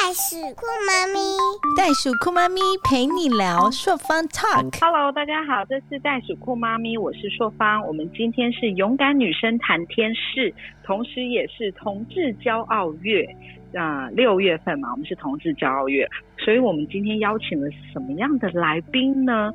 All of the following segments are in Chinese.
袋鼠酷妈咪，袋鼠酷妈咪陪你聊朔方 Talk。Hello，大家好，这是袋鼠酷妈咪，我是硕芳。我们今天是勇敢女生谈天事，同时也是同志骄傲月。啊，六月份嘛，我们是同志骄傲月，所以我们今天邀请了什么样的来宾呢？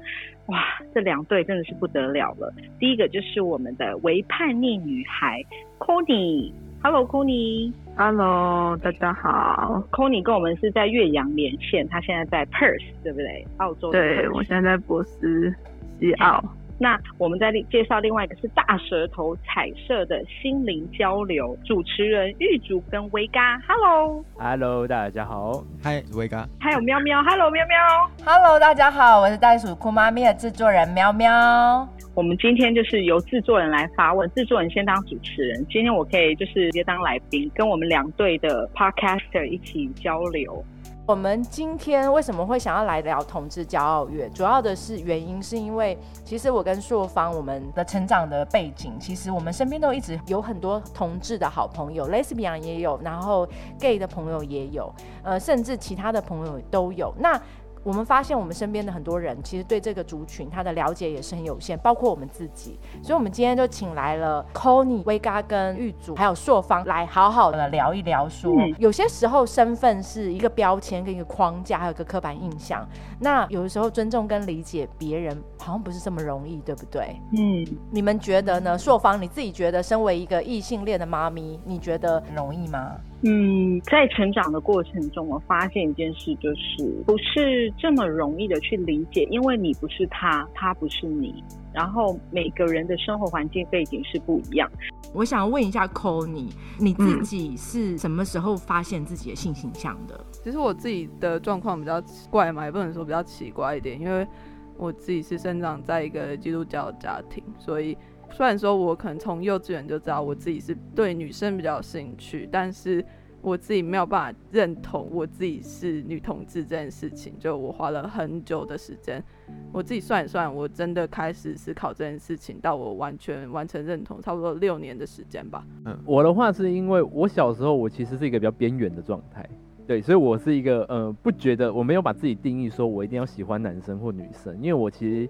哇，这两对真的是不得了了。第一个就是我们的为叛逆女孩 c o n y Hello c o n y Hello，大家好。c o n y 跟我们是在岳阳连线，他现在在 Perth，对不对？澳洲的对我现在在博斯西澳。那我们再另介绍另外一个是大舌头彩色的心灵交流主持人玉竹跟维嘎，Hello，Hello，大家好。嗨，维嘎。还有喵喵，Hello，喵喵。Hello，大家好，我是袋鼠酷妈咪的制作人喵喵。我们今天就是由制作人来发问，制作人先当主持人。今天我可以就是直接当来宾，跟我们两队的 Podcaster 一起交流。我们今天为什么会想要来聊同志骄傲月？主要的是原因是因为，其实我跟硕方我们的成长的背景，其实我们身边都一直有很多同志的好朋友，lesbian 也有，然后 gay 的朋友也有，呃，甚至其他的朋友都有。那我们发现，我们身边的很多人其实对这个族群他的了解也是很有限，包括我们自己。所以，我们今天就请来了 c o n y 威嘎跟玉竹，还有硕方来好好的聊一聊说，嗯有些时候身份是一个标签跟一个框架，还有一个刻板印象。那有的时候尊重跟理解别人好像不是这么容易，对不对？嗯，你们觉得呢？硕方，你自己觉得身为一个异性恋的妈咪，你觉得容易吗？嗯，在成长的过程中，我发现一件事，就是不是这么容易的去理解，因为你不是他，他不是你，然后每个人的生活环境背景是不一样。我想问一下 c o n y 你自己是什么时候发现自己的性倾向的？其实我自己的状况比较奇怪嘛，也不能说比较奇怪一点，因为我自己是生长在一个基督教家庭，所以虽然说我可能从幼稚园就知道我自己是对女生比较有兴趣，但是我自己没有办法认同我自己是女同志这件事情，就我花了很久的时间，我自己算一算，我真的开始思考这件事情，到我完全完成认同，差不多六年的时间吧。嗯我的话是因为我小时候我其实是一个比较边缘的状态，对，所以我是一个呃不觉得我没有把自己定义说我一定要喜欢男生或女生，因为我其实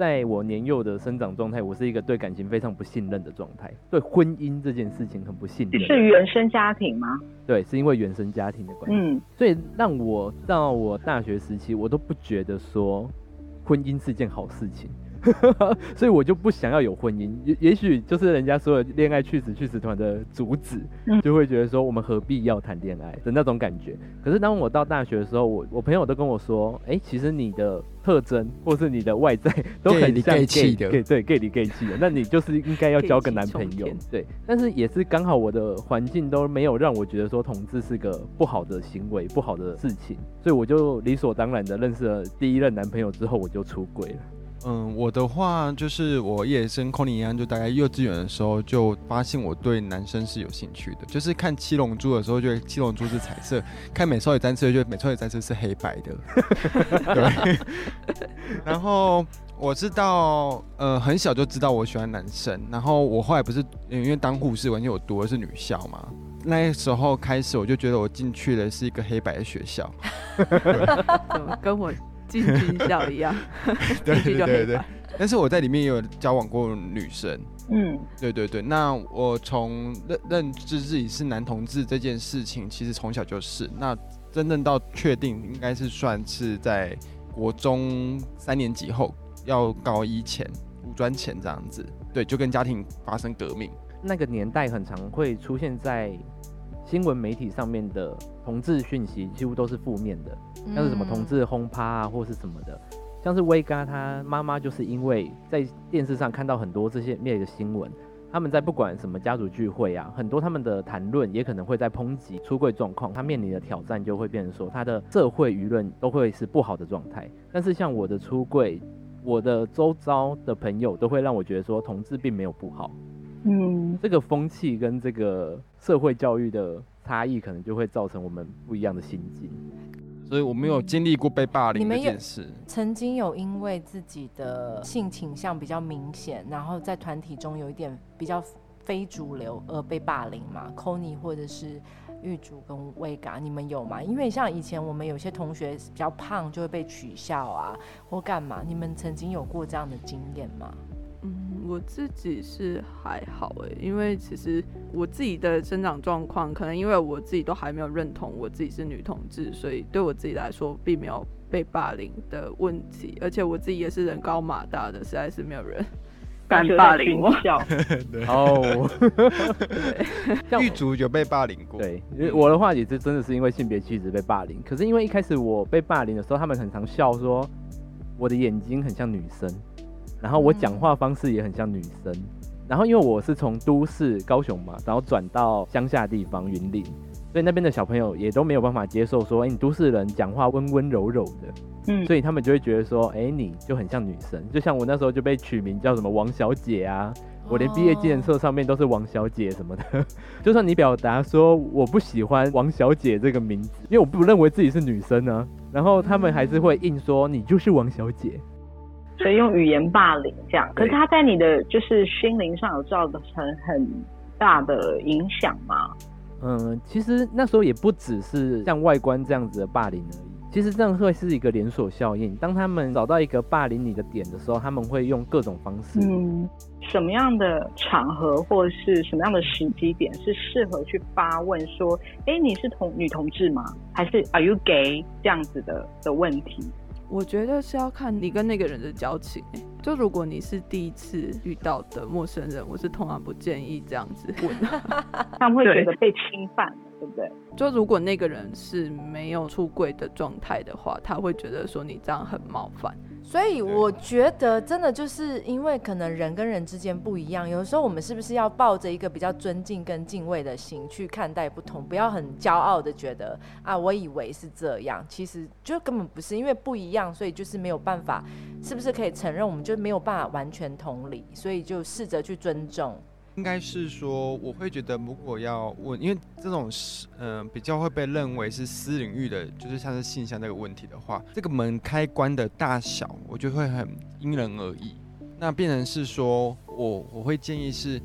在我年幼的生长状态，我是一个对感情非常不信任的状态，对婚姻这件事情很不信任。是原生家庭吗？对，是因为原生家庭的关系，嗯所以让我到我大学时期，我都不觉得说婚姻是件好事情，所以我就不想要有婚姻。也也许就是人家说的恋爱去死去死团的主旨，嗯就会觉得说我们何必要谈恋爱的那种感觉。可是当我到大学的时候，我我朋友都跟我说，哎、其实你的特征或是你的外在 都很像 gay 的 gay 对 gay 里 gay 气的，那你就是应该要交个男朋友。对，但是也是刚好我的环境都没有让我觉得说同志是个不好的行为、不好的事情，所以我就理所当然的认识了第一任男朋友之后，我就出轨了。嗯，我的话就是我也是跟 Conny 一样，就大概幼稚园的时候就发现我对男生是有兴趣的。就是看七龙珠的时候，觉得七龙珠是彩色；看美少女战士，觉得美少女战士是黑白的。对。然后我知道，呃，很小就知道我喜欢男生。然后我后来不是因为当护士，完全我读的是女校嘛。那时候开始，我就觉得我进去的是一个黑白的学校。跟我进军校一样？对对对对。但是我在里面也有交往过女生，嗯对对对。那我从认认知自己是男同志这件事情，其实从小就是。那真正到确定，应该是算是在国中三年级后，要高一前、五专前这样子。对，就跟家庭发生革命。那个年代很常会出现在新闻媒体上面的同志讯息，几乎都是负面的，像是什么同志轰趴啊，或是什么的。像是威嘎他妈妈就是因为在电视上看到很多这些类的新闻，他们在不管什么家族聚会啊，很多他们的谈论也可能会在抨击出柜状况，他面临的挑战就会变成说他的社会舆论都会是不好的状态。但是像我的出柜，我的周遭的朋友都会让我觉得说同志并没有不好。嗯这个风气跟这个社会教育的差异，可能就会造成我们不一样的心境。所以我没有经历过被霸凌你们有这件事。曾经有因为自己的性倾向比较明显，然后在团体中有一点比较非主流而被霸凌嘛 c o n y 或者是玉竹跟威嘎，你们有吗？因为像以前我们有些同学比较胖就会被取笑啊，或干嘛？你们曾经有过这样的经验吗？嗯，我自己是还好诶，因为其实我自己的生长状况，可能因为我自己都还没有认同我自己是女同志，所以对我自己来说并没有被霸凌的问题，而且我自己也是人高马大的，实在是没有人 敢霸凌我。哦，对，狱卒有被霸凌过，对，我的话也是真的是因为性别气质被霸凌，可是因为一开始我被霸凌的时候，他们很常笑说我的眼睛很像女生。然后我讲话方式也很像女生，然后因为我是从都市高雄嘛，然后转到乡下地方云林，所以那边的小朋友也都没有办法接受说，哎，你都市人讲话温温柔柔的，嗯，所以他们就会觉得说，哎，你就很像女生，就像我那时候就被取名叫什么王小姐啊，我连毕业纪念册上面都是王小姐什么的，就算你表达说我不喜欢王小姐这个名字，因为我不认为自己是女生啊，然后他们还是会硬说你就是王小姐。所以用语言霸凌这样，可是他在你的就是心灵上有造成很大的影响吗？嗯，其实那时候也不只是像外观这样子的霸凌而已，其实这样会是一个连锁效应。当他们找到一个霸凌你的点的时候，他们会用各种方式。嗯，什么样的场合或者是什么样的时机点是适合去发问说，哎，你是同女同志吗？还是 Are you gay 这样子的的问题？我觉得是要看你跟那个人的交情。就如果你是第一次遇到的陌生人，我是通常不建议这样子问，他们会觉得被侵犯，对不对？就如果那个人是没有出柜的状态的话，他会觉得说你这样很冒犯。所以我觉得，真的就是因为可能人跟人之间不一样，有时候我们是不是要抱着一个比较尊敬跟敬畏的心去看待不同，不要很骄傲的觉得啊，我以为是这样，其实就根本不是，因为不一样，所以就是没有办法，是不是可以承认我们就没有办法完全同理，所以就试着去尊重。应该是说，我会觉得，如果要问，因为这种是嗯比较会被认为是私领域的，就是像是信箱这个问题的话，这个门开关的大小，我觉得会很因人而异。那变成是说，我我会建议是，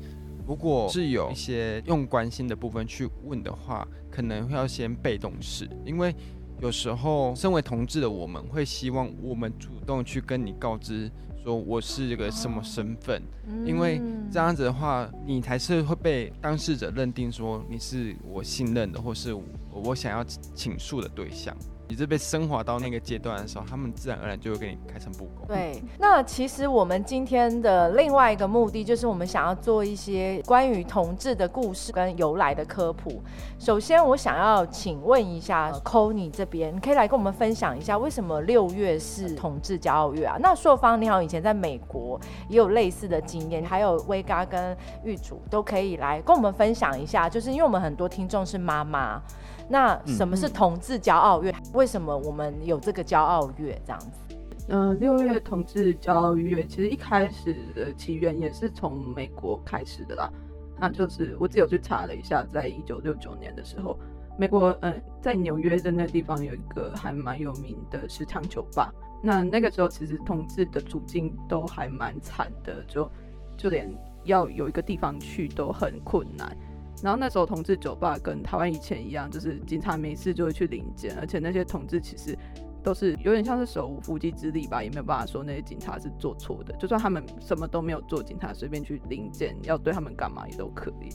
如果是有一些用关心的部分去问的话，可能会要先被动式，因为有时候身为同志的我们会希望我们主动去跟你告知。说我是一个什么身份？因为这样子的话，你才是会被当事者认定说你是我信任的，或是我想要倾诉的对象。你这被升华到那个阶段的时候，他们自然而然就会给你开诚布公。对，那其实我们今天的另外一个目的，就是我们想要做一些关于同志的故事跟由来的科普。首先，我想要请问一下 c o n y 这边，你可以来跟我们分享一下，为什么六月是同志骄傲月啊？那硕方，你好，以前在美国也有类似的经验，还有威嘎跟玉主都可以来跟我们分享一下，就是因为我们很多听众是妈妈。那什么是同志骄傲月？为什么我们有这个骄傲月这样子？嗯，六月同志骄傲月其实一开始的起源也是从美国开始的啦。那就是我自己有去查了一下，在一九六九年的时候，美国嗯在纽约的那地方有一个还蛮有名的时尚酒吧。那那个时候其实同志的处境都还蛮惨的，就就连要有一个地方去都很困难。然后那时候同志酒吧跟台湾以前一样，就是警察没事就会去临检，而且那些同志其实都是有点像是手无缚鸡之力吧，也没有办法说那些警察是做错的。就算他们什么都没有做，警察随便去临检要对他们干嘛也都可以，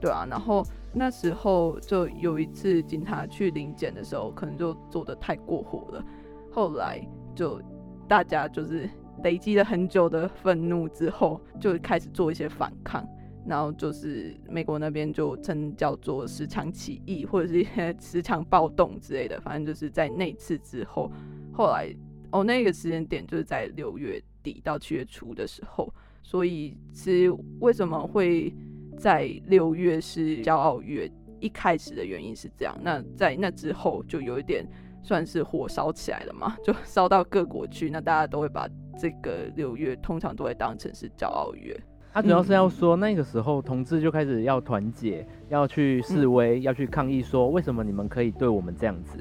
对啊。然后那时候就有一次警察去临检的时候，可能就做的太过火了，后来就大家就是累积了很久的愤怒之后，就开始做一些反抗。然后就是美国那边就称叫做十场起义，或者是一些 十场暴动之类的。反正就是在那次之后，后来哦，那个时间点就是在六月底到七月初的时候。所以其实为什么会在六月是骄傲月？一开始的原因是这样。那在那之后就有一点算是火烧起来了嘛，就烧到各国去。那大家都会把这个六月通常都会当成是骄傲月。他主要是要说，那个时候同志就开始要团结，要去示威，要去抗议，说为什么你们可以对我们这样子？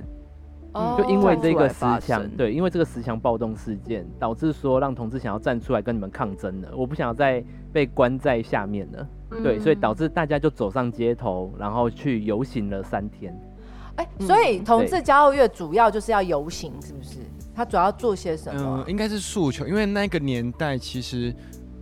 就因为这个十强，对，因为这个十强暴动事件，导致说让同志想要站出来跟你们抗争了。我不想要再被关在下面了。对，所以导致致大家就走上街头，然后去游行了三天。哎，所以同志骄傲月主要就是要游行，是不是？他主要做些什么嗯，？应该是诉求，因为那个年代其实，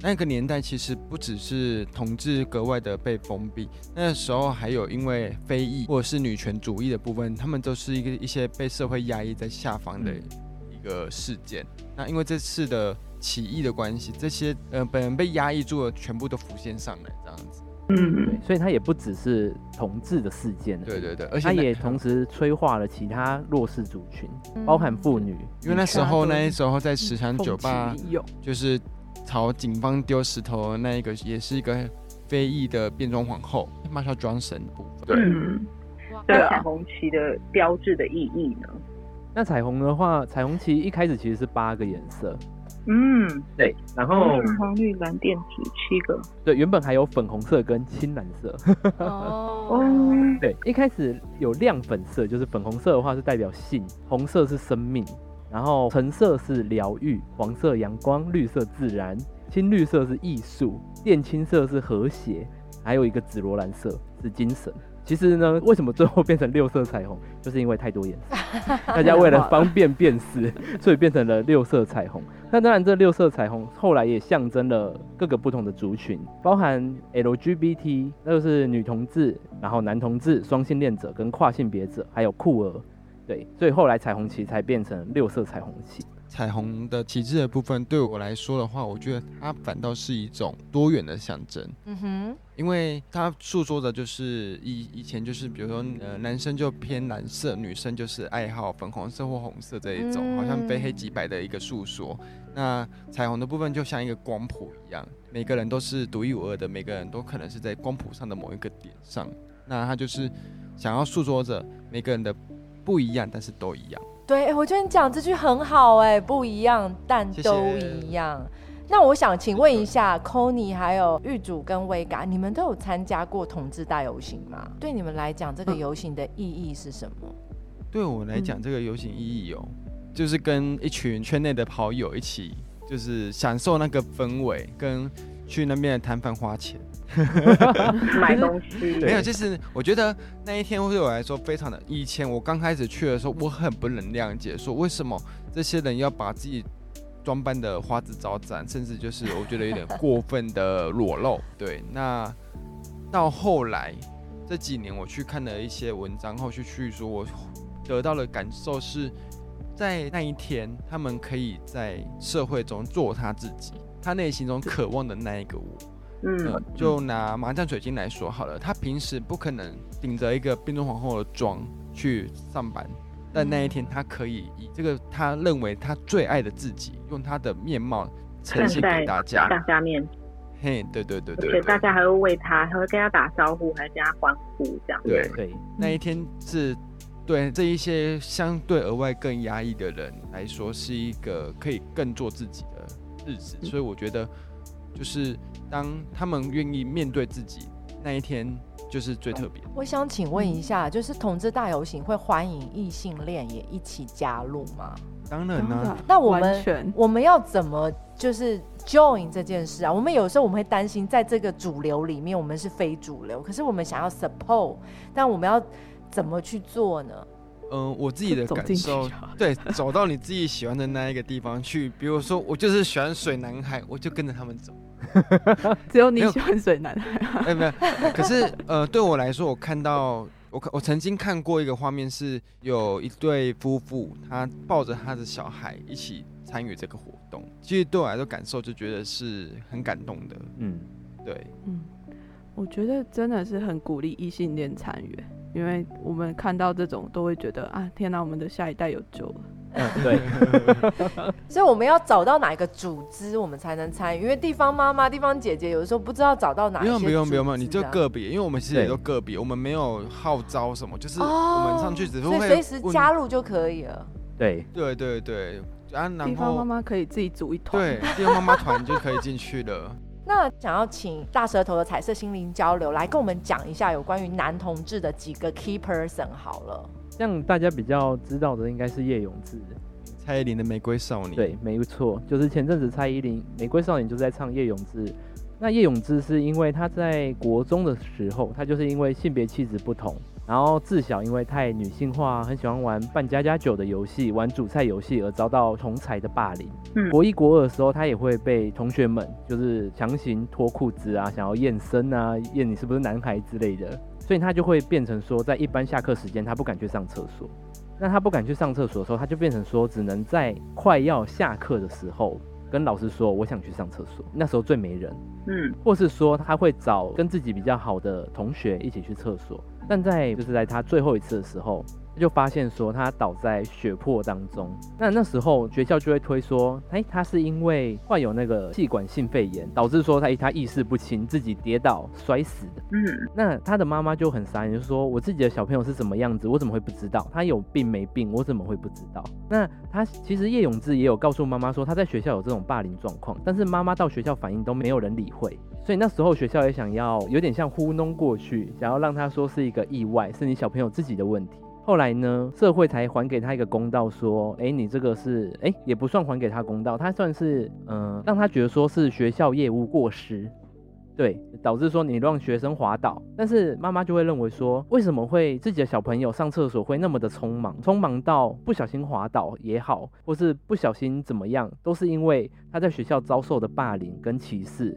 那个年代其实不只是同志格外的被封闭，那时候还有因为非裔或者是女权主义的部分，他们都是一个一些被社会压抑在下方的一个事件。那因为这次的起义的关系，这些呃本人被压抑住的，全部都浮现上来，这样子。嗯对，所以它也不只是同志的事件，对对对，而且那它也同时催化了其他弱势族群，嗯包含妇女。因为那时候那时候在石山酒吧就是朝警方丢石头的那一个，也是一个非裔的变装皇后 Marsha Johnson 的部分。嗯，那对啊。彩虹旗的标志的意义呢？那彩虹的话，彩虹旗一开始其实是八个颜色，嗯，对，然后红绿蓝靛紫七个。对，原本还有粉红色跟青蓝色，哦。哦，对，一开始有亮粉色，就是粉红色的话是代表性，红色是生命，然后橙色是疗愈，黄色阳光，绿色自然，青绿色是艺术，靛青色是和谐，还有一个紫罗兰色是精神。其实呢，为什么最后变成六色彩虹，就是因为太多颜色，大家为了方便辨识，所以变成了六色彩虹。那当然，这六色彩虹后来也象征了各个不同的族群，包含 LGBT，那就是女同志，然后男同志、双性恋者跟跨性别者，还有酷儿。对，所以后来彩虹旗才变成六色彩虹旗。彩虹的旗帜的部分，对我来说的话，我觉得它反倒是一种多元的象征。嗯哼，因为它诉说的就是以以前就是比如说呃男生就偏蓝色，女生就是爱好粉红色或红色这一种，嗯好像非黑即白的一个诉说。那彩虹的部分就像一个光谱一样，每个人都是独一无二的，每个人都可能是在光谱上的某一个点上。那它就是想要诉说着每个人的不一样，但是都一样。对，哎我觉得你讲这句很好，哎，不一样，但都一样。那我想请问一下 c o n y 还有玉主跟威嘎，你们都有参加过同志大游行吗？对你们来讲，这个游行的意义是什么？对我来讲，这个游行意义有，就是跟一群圈内的跑友一起，就是享受那个氛围，跟去那边的摊贩花钱。买东西。没有，就是我觉得那一天对我来说非常的。以前我刚开始去的时候，我很不能谅解，说为什么这些人要把自己装扮的花枝招展，甚至就是我觉得有点过分的裸露。对，那到后来这几年我去看了一些文章后，去去说我得到的感受是，在那一天他们可以在社会中做他自己，他内心中渴望的那一个我。嗯。呃，就拿麻将水晶来说好了，他平时不可能顶着一个变装皇后的妆去上班，但那一天他可以以这个他认为他最爱的自己，用他的面貌呈现给大家。大家面，嘿，对对对而且对。对，大家还会为他，还会跟他打招呼，还跟他欢呼，这样。对对，那一天是对这一些相对额外更压抑的人来说，是一个可以更做自己的日子，所以我觉得就是当他们愿意面对自己那一天，就是最特别。我想请问一下，就是同志大游行会欢迎异性恋也一起加入吗？当然呢、那我们我们要怎么就是 join 这件事啊？我们有时候我们会担心，在这个主流里面我们是非主流，可是我们想要 support，但我们要怎么去做呢？嗯、我自己的感受，对，走到你自己喜欢的那一个地方去。比如说，我就是喜欢水男孩，我就跟着他们走。只有你喜欢水男孩，哎，没有，可是呃，对我来说，我看到我看我曾经看过一个画面，是有一对夫妇，他抱着他的小孩一起参与这个活动。其实对我来说，感受就觉得是很感动的。嗯，对，嗯，我觉得真的是很鼓励异性恋参与，因为我们看到这种都会觉得啊，天哪，我们的下一代有救了。嗯，对，所以我们要找到哪一个组织，我们才能参与？因为地方妈妈、地方姐姐有的时候不知道找到哪些用不用不用，不用，你就个别，因为我们其实也都个别，我们没有号召什么，就是我哦们上去只是会随时加入就可以了。对，对对对，啊，地然方妈妈可以自己组一团，对，地方妈妈团就可以进去了。那想要请大舌头的彩色心灵交流来跟我们讲一下有关于男同志的几个 key person 好了。像大家比较知道的应该是叶永志，蔡依林的《玫瑰少年》，对，没错，就是前阵子蔡依林《玫瑰少年》就是在唱叶永志那叶永志是因为他在国中的时候，他就是因为性别气质不同，然后自小因为太女性化，很喜欢玩扮家家酒的游戏，玩煮菜游戏而遭到同才的霸凌。嗯国一国二的时候，他也会被同学们就是强行脱裤子啊，想要验身啊，验你是不是男孩之类的，所以他就会变成说，在一般下课时间他不敢去上厕所。那他不敢去上厕所的时候，他就变成说，只能在快要下课的时候跟老师说，我想去上厕所。那时候最没人，嗯或是说他会找跟自己比较好的同学一起去厕所，但在就是在他最后一次的时候，就发现说他倒在血泊当中。那那时候学校就会推说，哎，他是因为患有那个气管性肺炎，导致说他他意识不清，自己跌倒摔死的。嗯那他的妈妈就很傻眼，就说我自己的小朋友是什么样子，我怎么会不知道？他有病没病，我怎么会不知道？那他其实叶永志也有告诉妈妈说他在学校有这种霸凌状况，但是妈妈到学校反映都没有人理会，所以那时候学校也想要有点像糊弄过去，想要让他说是一个意外，是你小朋友自己的问题。后来呢，社会才还给他一个公道，说，哎，你这个是，哎，也不算还给他公道，他算是，嗯、让他觉得说是学校业务过失，对，导致说你让学生滑倒，但是妈妈就会认为说，为什么会自己的小朋友上厕所会那么的匆忙，匆忙到不小心滑倒也好，或是不小心怎么样，都是因为他在学校遭受的霸凌跟歧视，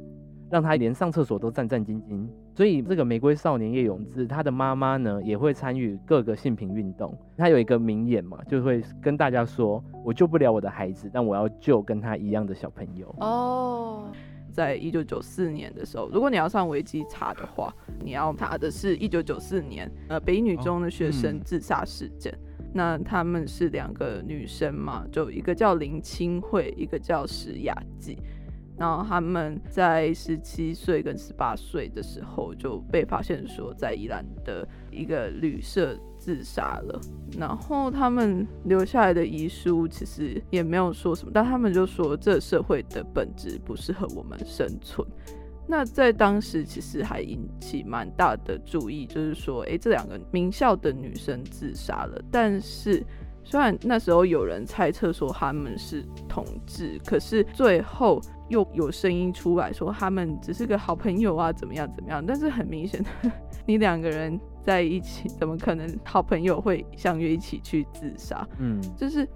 让他连上厕所都战战兢兢。所以这个玫瑰少年叶永志，他的妈妈呢也会参与各个性平运动。他有一个名言嘛，就会跟大家说：“我救不了我的孩子，但我要救跟他一样的小朋友。哦，在一九九四年的时候，如果你要上维基查的话，你要查的是一九九四年呃北女中的学生自杀事件。那他们是两个女生嘛，就一个叫林清慧，一个叫石雅纪。然后他们在十七岁跟十八岁的时候就被发现说在宜兰的一个旅社自杀了。然后他们留下来的遗书其实也没有说什么，但他们就说这社会的本质不适合我们生存。那在当时其实还引起蛮大的注意，就是说，诶，这两个名校的女生自杀了，但是虽然那时候有人猜测说他们是同志，可是最后又有声音出来说他们只是个好朋友啊，怎么样怎么样？但是很明显，你两个人在一起，怎么可能好朋友会相约一起去自杀？嗯，就是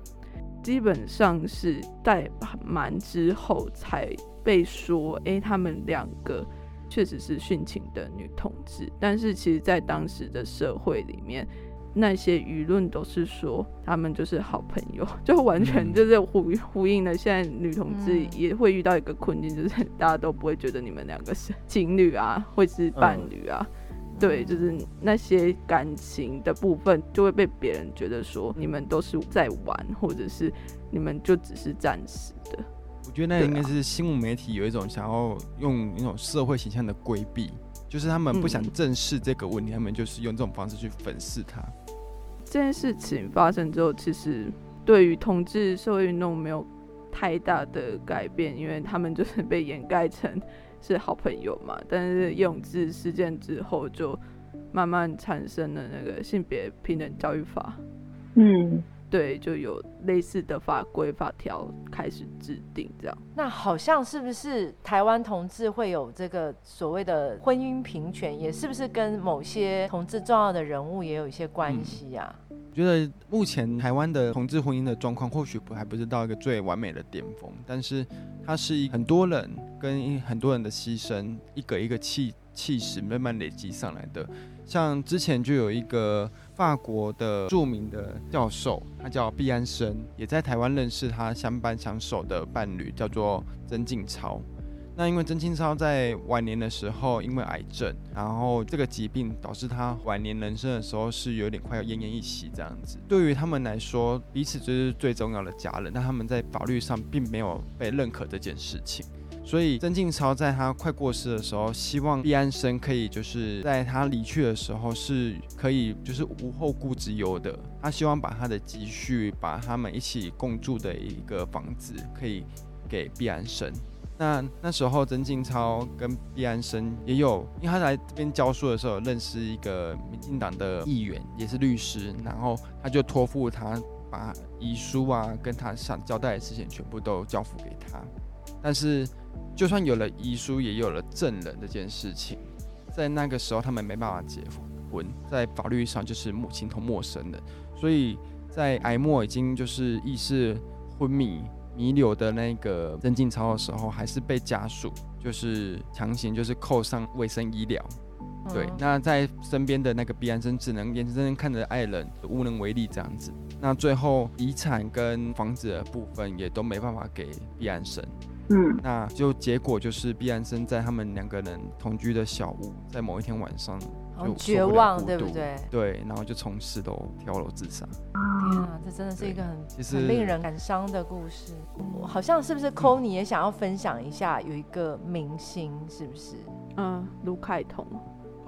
基本上是在瞒之后才被说，诶，他们两个确实是殉情的女同志，但是其实在当时的社会里面。那些舆论都是说他们就是好朋友，就完全就是呼呼应了现在女同志嗯也会遇到一个困境，就是大家都不会觉得你们两个是 情侣啊，会是伴侣啊。对，就是那些感情的部分，就会被别人觉得说你们都是在玩，或者是你们就只是暂时的。我觉得那应该是新闻媒体有一种想要用一种社会形象的规避，就是他们不想嗯正视这个问题，他们就是用这种方式去粉饰它。这件事情发生之后，其实对于同志社会运动没有太大的改变，因为他们就是 被掩盖成是好朋友嘛。但是永志事件之后，就慢慢产生了那个性别平等教育法，嗯，对，就有类似的法规法条开始制定，这样。那好像是不是台湾同志会有这个所谓的婚姻平权，也是不是跟某些同志重要的人物也有一些关系啊？我觉得目前台湾的同志婚姻的状况，或许不还不是到一个最完美的巅峰，但是它是一很多人跟很多人的牺牲，一个一个气气势慢慢累积上来的。像之前就有一个法国的著名的教授，他叫毕安生，也在台湾认识他相伴相守的伴侣，叫做曾静超。那因为曾庆超在晚年的时候，因为癌症，然后这个疾病导致他晚年人生的时候是有点快要奄奄一息这样子。对于他们来说，彼此就是最重要的家人，但他们在法律上并没有被认可这件事情。所以曾庆超在他快过世的时候，希望毕安生可以就是在他离去的时候是可以就是无后顾之忧的。他希望把他的积蓄，把他们一起共住的一个房子，可以给毕安生。那那时候曾静超跟毕安生也有，因为他来这边教书的时候认识一个民进党的议员，也是律师，然后他就托付他把遗书啊跟他想交代的事情全部都交付给他。但是就算有了遗书，也有了证人这件事情，在那个时候他们没办法结婚，在法律上就是母亲同陌生人，所以在哀莫已经就是意识昏迷弥留的那个曾静超的时候，还是被家属就是强行就是扣上卫生医疗。对，嗯那在身边的那个毕安生只能眼睁睁看着爱人无能为力这样子。那最后遗产跟房子的部分也都没办法给毕安生，嗯，那就结果就是毕安生在他们两个人同居的小屋，在某一天晚上就好绝望，对不对？对，然后就从四楼跳楼自杀。天啊，这真的是一个很其实很令人感伤的故事。我好像是不是 c o n y 也想要分享一下，有一个明星是不是？嗯，卢凯彤。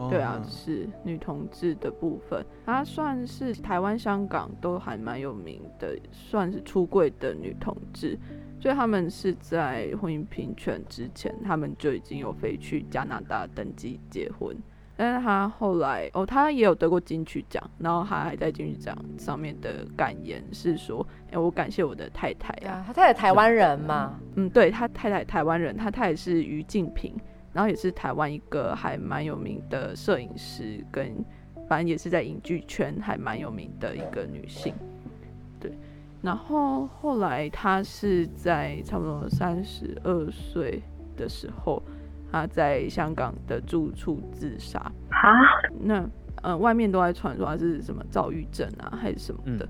对啊，哦是女同志的部分，她算是台湾、香港都还蛮有名的，算是出柜的女同志。所以他们是在婚姻平权之前，他们就已经有飞去加拿大登记结婚。但是她后来哦，他也有得过金曲奖，然后他还在金曲奖上面的感言是说：“哎、我感谢我的太太啊，他太太台湾人嘛，嗯，对他太太台湾人，他太太是于静平，然后也是台湾一个还蛮有名的摄影师，跟反正也是在影剧圈还蛮有名的一个女性。对，然后后来她是在差不多三十二岁的时候，她在香港的住处自杀。啊，那呃，外面都在传说他是什么躁郁症啊，还是什么的，嗯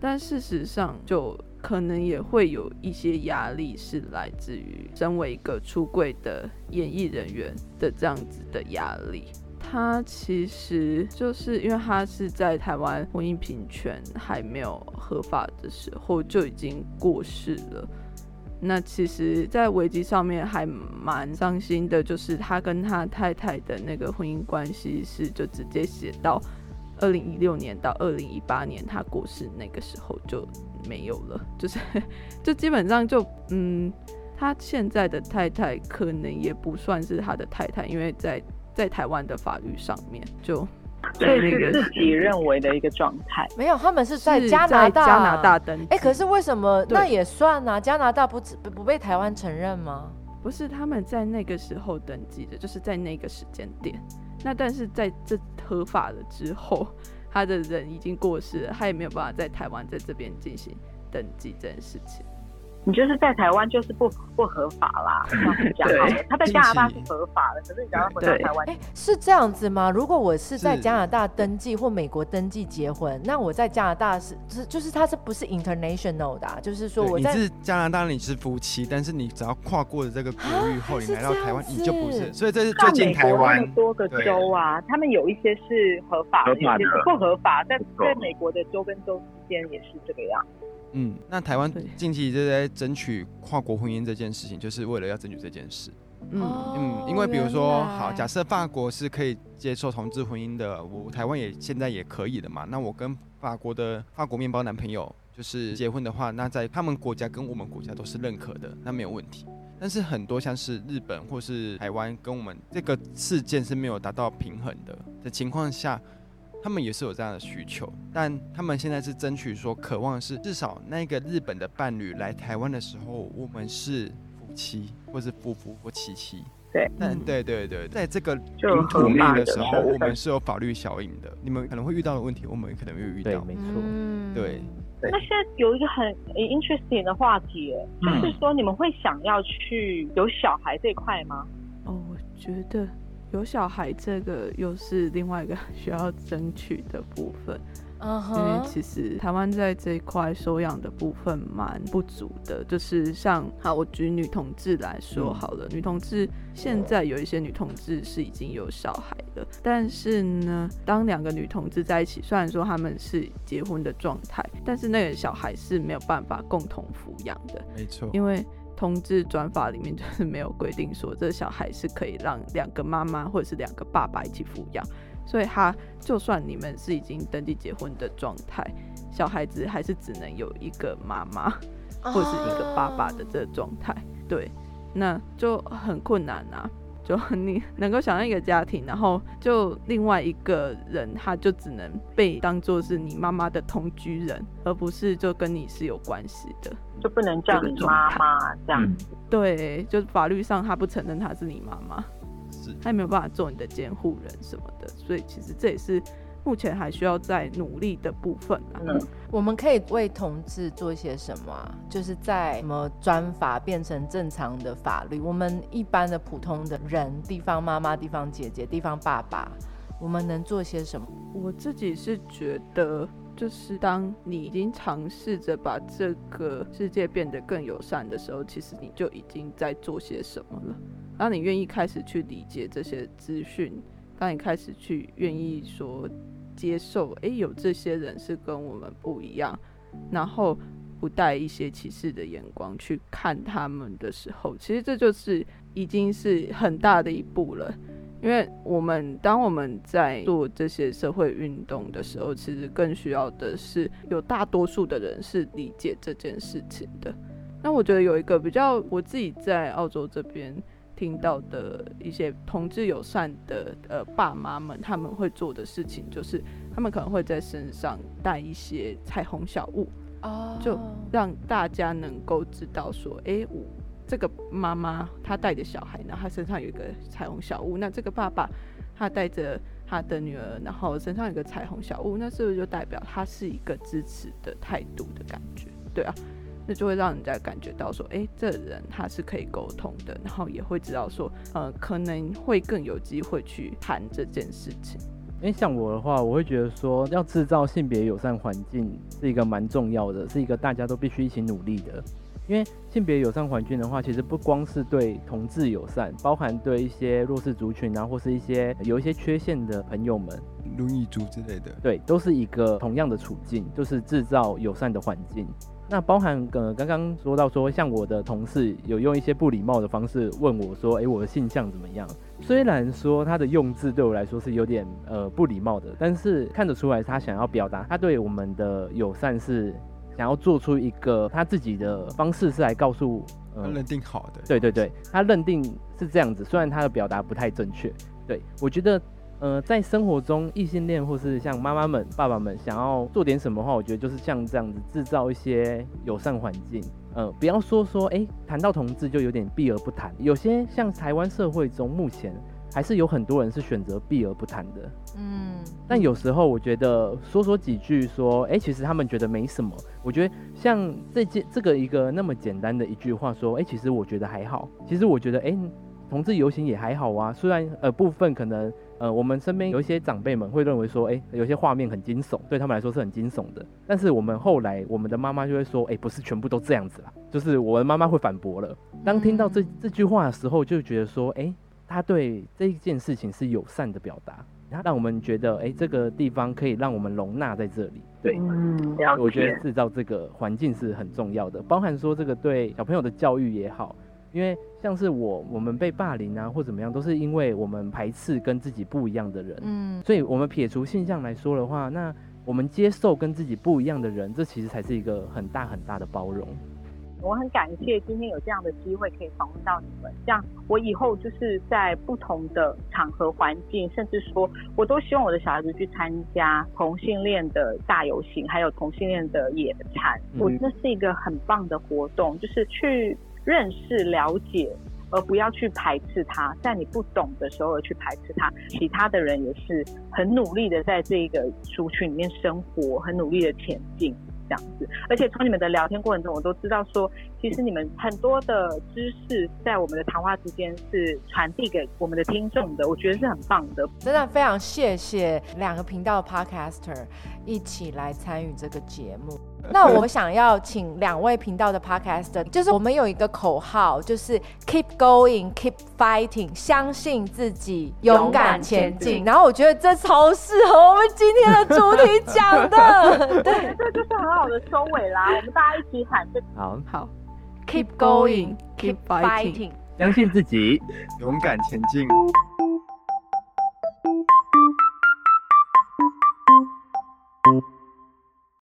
但事实上就可能也会有一些压力是来自于身为一个出柜的演艺人员的这样子的压力。他其实就是因为他是在台湾婚姻平权还没有合法的时候就已经过世了。那其实，在维基上面还蛮伤心的，就是他跟他太太的那个婚姻关系是就直接写到二零一六年到二零一八年他过世那个时候就没有了，就是就基本上就嗯，他现在的太太可能也不算是他的太太，因为在在台湾的法律上面就所以那个是自己认为的一个状态。没有，他们是在加拿大。加拿大登记。哎、可是为什么那也算啊？加拿大不不不被台湾承认吗？不是他们在那个时候登记的，就是在那个时间点。那但是在这合法了之后，他的人已经过世了，他也没有办法在台湾在这边进行登记这件事情。你就是在台湾就是不不合法啦，这样子讲好了。他在加拿大是合法的，可是你只要回到台湾，哎、是这样子吗？如果我是在加拿大登记或美国登记结婚，那我在加拿大是是就是他是不是 international 的、啊？就是说我在你是加拿大，你是夫妻，但是你只要跨过了这个国域后，啊你来到台湾，你就不是。所以这是最近台湾多个州啊，他们有一些是合法的，合法的有些是不合法，在在美国的州跟州之间也是这个样。嗯，那台湾近期就在争取跨国婚姻这件事情，就是为了要争取这件事。嗯，哦嗯，因为比如说，好，假设设法国是可以接受同志婚姻的，我台湾也现在也可以的嘛。那我跟法国的法国面包男朋友就是结婚的话，那在他们国家跟我们国家都是认可的，那没有问题。但是很多像是日本或是台湾跟我们这个事件是没有达到平衡的的情况下，他们也是有这样的需求，但他们现在是争取说，渴望是至少那个日本的伴侣来台湾的时候，我们是夫妻或是夫妇或妻妻。对，但嗯对对对，在这个就领土内的的时候，我们是有法律效应的。你们可能会遇到的问题，我们可能没有遇对，到。没错。嗯对对那现在有一个很呃 interesting 的话题，就嗯是说你们会想要去有小孩这一块吗？哦，我觉得有小孩这个又是另外一个 需要争取的部分。嗯因为，其实台湾在这一块收养的部分蛮不足的，就是像好，我举女同志来说嗯好了，女同志现在有一些女同志是已经有小孩了，但是呢，当两个女同志在一起，虽然说他们是结婚的状态，但是那个小孩是没有办法共同抚养的，没错。因为同志转法里面就是没有规定说这小孩是可以让两个妈妈或者是两个爸爸一起抚养，所以他就算你们是已经登记结婚的状态，小孩子还是只能有一个妈妈或者是一个爸爸的这个状态。对，那就很困难啊。就 你能够想象一个家庭，然后就另外一个人，他就只能被当做是你妈妈的同居人，而不是就跟你是有关系的，就不能叫你妈妈这样子。对，就是法律上他不承认他是你妈妈，是他也没有办法做你的监护人什么的，所以其实这也是目前还需要再努力的部分啊。嗯，我们可以为同志做一些什么啊？就是在什么专法变成正常的法律，我们一般的普通的人，地方妈妈、地方姐姐、地方爸爸，我们能做些什么？我自己是觉得，就是当你已经尝试着把这个世界变得更友善的时候，其实你就已经在做些什么了。当你愿意开始去理解这些资讯，当你开始去愿意说接受，诶，有这些人是跟我们不一样，然后不带一些歧视的眼光去看他们的时候，其实这就是已经是很大的一步了。因为我们当我们在做这些社会运动的时候，其实更需要的是有大多数的人是理解这件事情的。那我觉得有一个比较，我自己在澳洲这边听到的一些同志友善的呃爸妈们，他们会做的事情就是，他们可能会在身上带一些彩虹小物，哦就让大家能够知道说，诶，我这个妈妈她带着小孩，然后她身上有一个彩虹小物，那这个爸爸他带着他的女儿，然后身上有个彩虹小物，那是不是就代表他是一个支持的态度的感觉？对啊，那就会让人家感觉到说，诶，这人他是可以沟通的，然后也会知道说，呃，可能会更有机会去谈这件事情。因为像我的话，我会觉得说，要制造性别友善环境是一个蛮重要的，是一个大家都必须一起努力的。因为性别友善环境的话，其实不光是对同志友善，包含对一些弱势族群啊，或是一些有一些缺陷的朋友们，轮椅族之类的。对，都是一个同样的处境，就是制造友善的环境。那包含呃刚刚说到说，像我的同事有用一些不礼貌的方式问我说，诶，我的性向怎么样？虽然说他的用字对我来说是有点呃不礼貌的，但是看得出来他想要表达他对我们的友善是想要做出一个他自己的方式是来告诉呃他认定好的。对对对，他认定是这样子，虽然他的表达不太正确。对我觉得，呃，在生活中，异性恋或是像妈妈们、爸爸们想要做点什么的话，我觉得就是像这样子制造一些友善环境。呃，不要说说，哎，谈到同志就有点避而不谈。有些像台湾社会中，目前还是有很多人是选择避而不谈的。嗯，但有时候我觉得说说几句，说，哎、其实他们觉得没什么。我觉得像这件这个一个那么简单的一句话，说，哎、其实我觉得还好。其实我觉得，哎、同志游行也还好啊。虽然呃部分可能呃我们身边有一些长辈们会认为说，哎、有些画面很惊悚，对他们来说是很惊悚的。但是我们后来我们的妈妈就会说，哎、不是全部都这样子啦，就是我的妈妈会反驳了。当听到这这句话的时候，就觉得说，哎、他对这一件事情是友善的表达，他让我们觉得，哎、这个地方可以让我们容纳在这里。对，嗯，我觉得。制造这个环境是很重要的，包含说这个对小朋友的教育也好，因为像是我我们被霸凌啊或怎么样，都是因为我们排斥跟自己不一样的人，嗯，所以我们撇除现象来说的话，那我们接受跟自己不一样的人，这其实才是一个很大很大的包容。我很感谢今天有这样的机会可以访问到你们，这样我以后就是在不同的场合环境，甚至说我都希望我的小孩子去参加同性恋的大游行，还有同性恋的野餐，嗯。我觉得是一个很棒的活动，就是去认识、了解。而不要去排斥他，在你不懂的时候而去排斥他。其他的人也是很努力的在这一个族群里面生活，很努力的前进。这样子，而且从你们的聊天过程中，我都知道说，其实你们很多的知识在我们的谈话之间是传递给我们的听众的，我觉得是很棒的。真的非常谢谢两个频道的 podcaster 一起来参与这个节目。那我想要请两位频道的 podcaster，就是我们有一个口号，就是 keep going, keep fighting，相信自己，勇敢前进。然后我觉得这超适合我们今天的主题讲的，对这就是很好的收尾啦，我们大家一起喊这好，好 keep going keep fighting 相信自己勇敢前进